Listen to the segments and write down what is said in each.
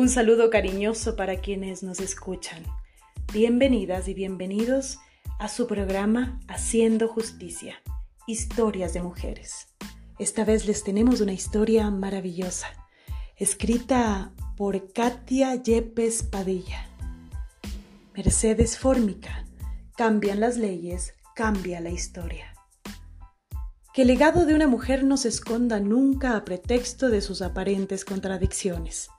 Un saludo cariñoso para quienes nos escuchan. Bienvenidas y bienvenidos a su programa Haciendo Justicia, Historias de Mujeres. Esta vez les tenemos una historia maravillosa, escrita por Katia Yepes Padilla. Mercedes Fórmica, cambian las leyes, cambia la historia. Que el legado de una mujer no se esconda nunca a pretexto de sus aparentes contradicciones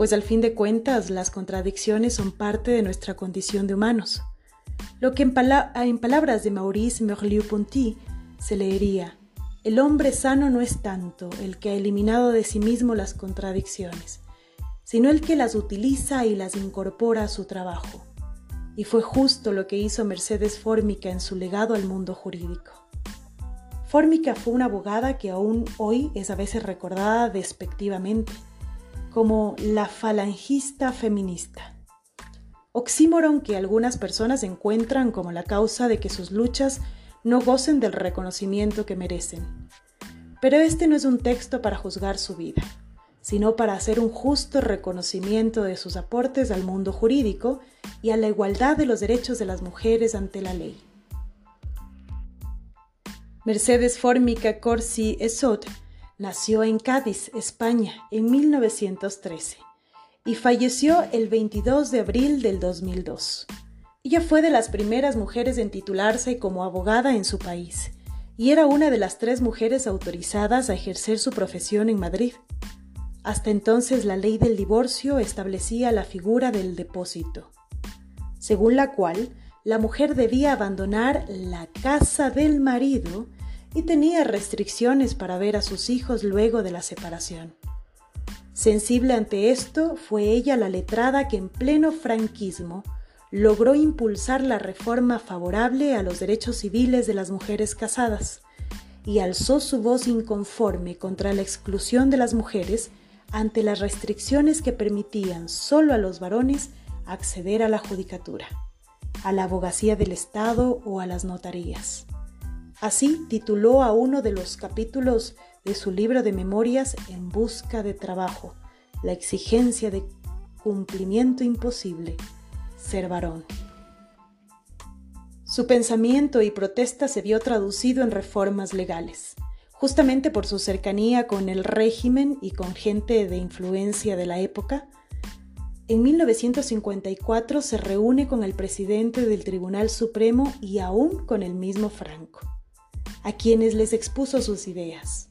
pues al fin de cuentas las contradicciones son parte de nuestra condición de humanos. Lo que en, palabras de Maurice Merleau-Ponty se leería, el hombre sano no es tanto el que ha eliminado de sí mismo las contradicciones, sino el que las utiliza y las incorpora a su trabajo. Y fue justo lo que hizo Mercedes Fórmica en su legado al mundo jurídico. Fórmica fue una abogada que aún hoy es a veces recordada despectivamente como la falangista feminista. Oxímoron que algunas personas encuentran como la causa de que sus luchas no gocen del reconocimiento que merecen. Pero este no es un texto para juzgar su vida, sino para hacer un justo reconocimiento de sus aportes al mundo jurídico y a la igualdad de los derechos de las mujeres ante la ley. Mercedes Formica Corsi Esot Nació en Cádiz, España, en 1913 y falleció el 22 de abril del 2002. Ella fue de las primeras mujeres en titularse como abogada en su país y era una de las tres mujeres autorizadas a ejercer su profesión en Madrid. Hasta entonces la ley del divorcio establecía la figura del depósito, según la cual la mujer debía abandonar la casa del marido y tenía restricciones para ver a sus hijos luego de la separación. Sensible ante esto, fue ella la letrada que en pleno franquismo logró impulsar la reforma favorable a los derechos civiles de las mujeres casadas y alzó su voz inconforme contra la exclusión de las mujeres ante las restricciones que permitían solo a los varones acceder a la judicatura, a la abogacía del Estado o a las notarías. Así tituló a uno de los capítulos de su libro de memorias En busca de trabajo, la exigencia de cumplimiento imposible, ser varón. Su pensamiento y protesta se vio traducido en reformas legales, justamente por su cercanía con el régimen y con gente de influencia de la época. En 1954 se reúne con el presidente del Tribunal Supremo y aún con el mismo Franco a quienes les expuso sus ideas.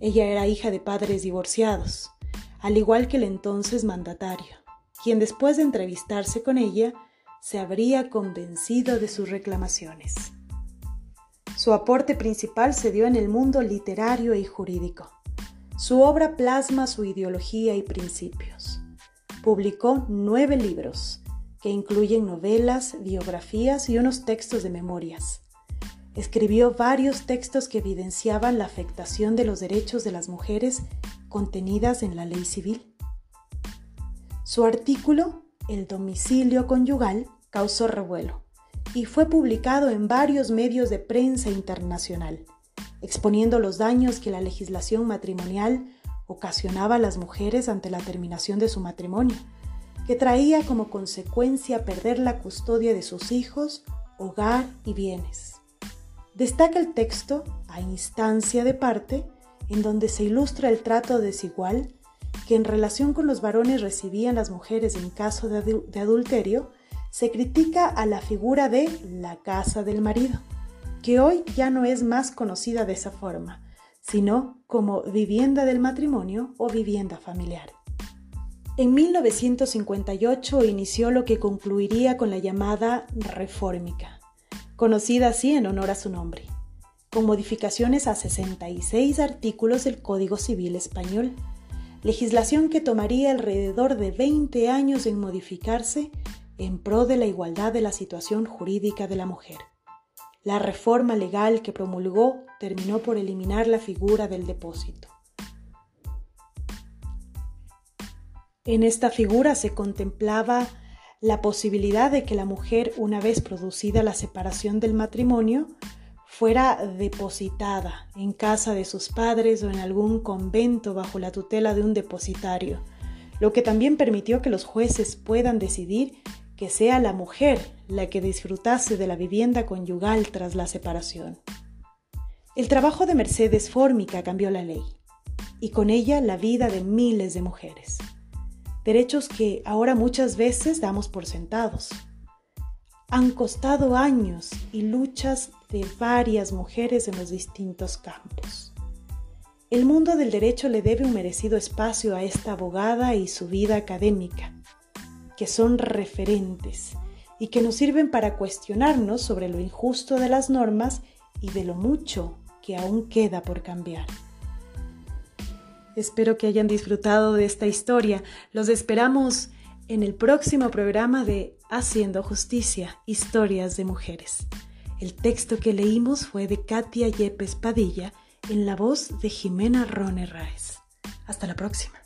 Ella era hija de padres divorciados, al igual que el entonces mandatario, quien después de entrevistarse con ella se habría convencido de sus reclamaciones. Su aporte principal se dio en el mundo literario y jurídico. Su obra plasma su ideología y principios. Publicó nueve libros, que incluyen novelas, biografías y unos textos de memorias. Escribió varios textos que evidenciaban la afectación de los derechos de las mujeres contenidas en la ley civil. Su artículo, El domicilio conyugal, causó revuelo y fue publicado en varios medios de prensa internacional, exponiendo los daños que la legislación matrimonial ocasionaba a las mujeres ante la terminación de su matrimonio, que traía como consecuencia perder la custodia de sus hijos, hogar y bienes. Destaca el texto, a instancia de parte, en donde se ilustra el trato desigual que en relación con los varones recibían las mujeres en caso de, adulterio, se critica a la figura de la casa del marido, que hoy ya no es más conocida de esa forma, sino como vivienda del matrimonio o vivienda familiar. En 1958 inició lo que concluiría con la llamada Reformica conocida así en honor a su nombre, con modificaciones a 66 artículos del Código Civil Español, legislación que tomaría alrededor de 20 años en modificarse en pro de la igualdad de la situación jurídica de la mujer. La reforma legal que promulgó terminó por eliminar la figura del depósito. En esta figura se contemplaba la posibilidad de que la mujer, una vez producida la separación del matrimonio, fuera depositada en casa de sus padres o en algún convento bajo la tutela de un depositario, lo que también permitió que los jueces puedan decidir que sea la mujer la que disfrutase de la vivienda conyugal tras la separación. El trabajo de Mercedes Fórmica cambió la ley y con ella la vida de miles de mujeres. Derechos que ahora muchas veces damos por sentados. Han costado años y luchas de varias mujeres en los distintos campos. El mundo del derecho le debe un merecido espacio a esta abogada y su vida académica, que son referentes y que nos sirven para cuestionarnos sobre lo injusto de las normas y de lo mucho que aún queda por cambiar. Espero que hayan disfrutado de esta historia. Los esperamos en el próximo programa de Haciendo Justicia, Historias de Mujeres. El texto que leímos fue de Katia Yepes Padilla en la voz de Jimena Rone Raes. Hasta la próxima.